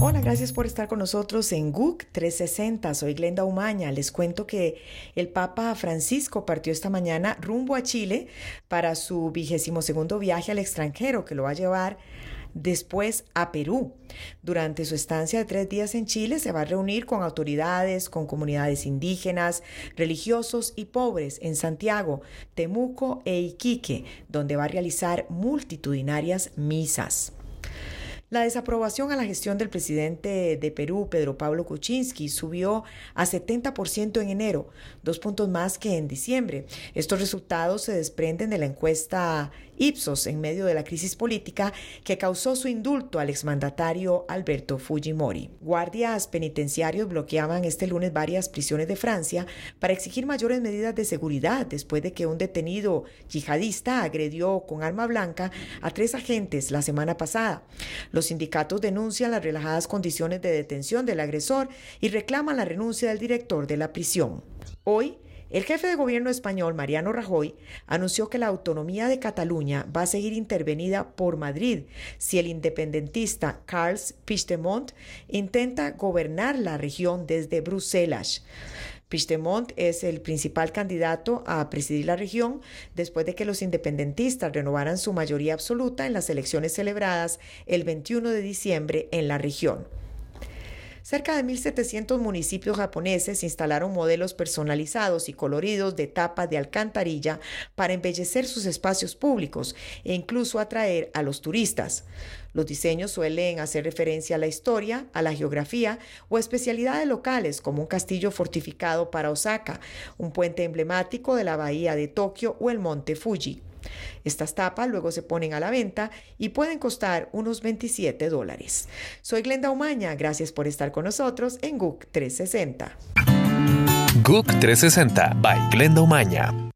Hola, gracias por estar con nosotros en GUC 360. Soy Glenda Umaña. Les cuento que el Papa Francisco partió esta mañana rumbo a Chile para su vigésimo segundo viaje al extranjero que lo va a llevar después a Perú. Durante su estancia de tres días en Chile se va a reunir con autoridades, con comunidades indígenas, religiosos y pobres en Santiago, Temuco e Iquique, donde va a realizar multitudinarias misas. La desaprobación a la gestión del presidente de Perú, Pedro Pablo Kuczynski, subió a 70% en enero, dos puntos más que en diciembre. Estos resultados se desprenden de la encuesta Ipsos en medio de la crisis política que causó su indulto al exmandatario Alberto Fujimori. Guardias penitenciarios bloqueaban este lunes varias prisiones de Francia para exigir mayores medidas de seguridad después de que un detenido yihadista agredió con arma blanca a tres agentes la semana pasada. Los sindicatos denuncian las relajadas condiciones de detención del agresor y reclaman la renuncia del director de la prisión. Hoy, el jefe de gobierno español, Mariano Rajoy, anunció que la autonomía de Cataluña va a seguir intervenida por Madrid si el independentista Carles Puigdemont intenta gobernar la región desde Bruselas. Puigdemont es el principal candidato a presidir la región después de que los independentistas renovaran su mayoría absoluta en las elecciones celebradas el 21 de diciembre en la región. Cerca de 1.700 municipios japoneses instalaron modelos personalizados y coloridos de tapas de alcantarilla para embellecer sus espacios públicos e incluso atraer a los turistas. Los diseños suelen hacer referencia a la historia, a la geografía o especialidades locales como un castillo fortificado para Osaka, un puente emblemático de la bahía de Tokio o el monte Fuji. Estas tapas luego se ponen a la venta y pueden costar unos 27 dólares. Soy Glenda Umaña, gracias por estar con nosotros en GUC 360. GUC 360 by Glenda Umaña.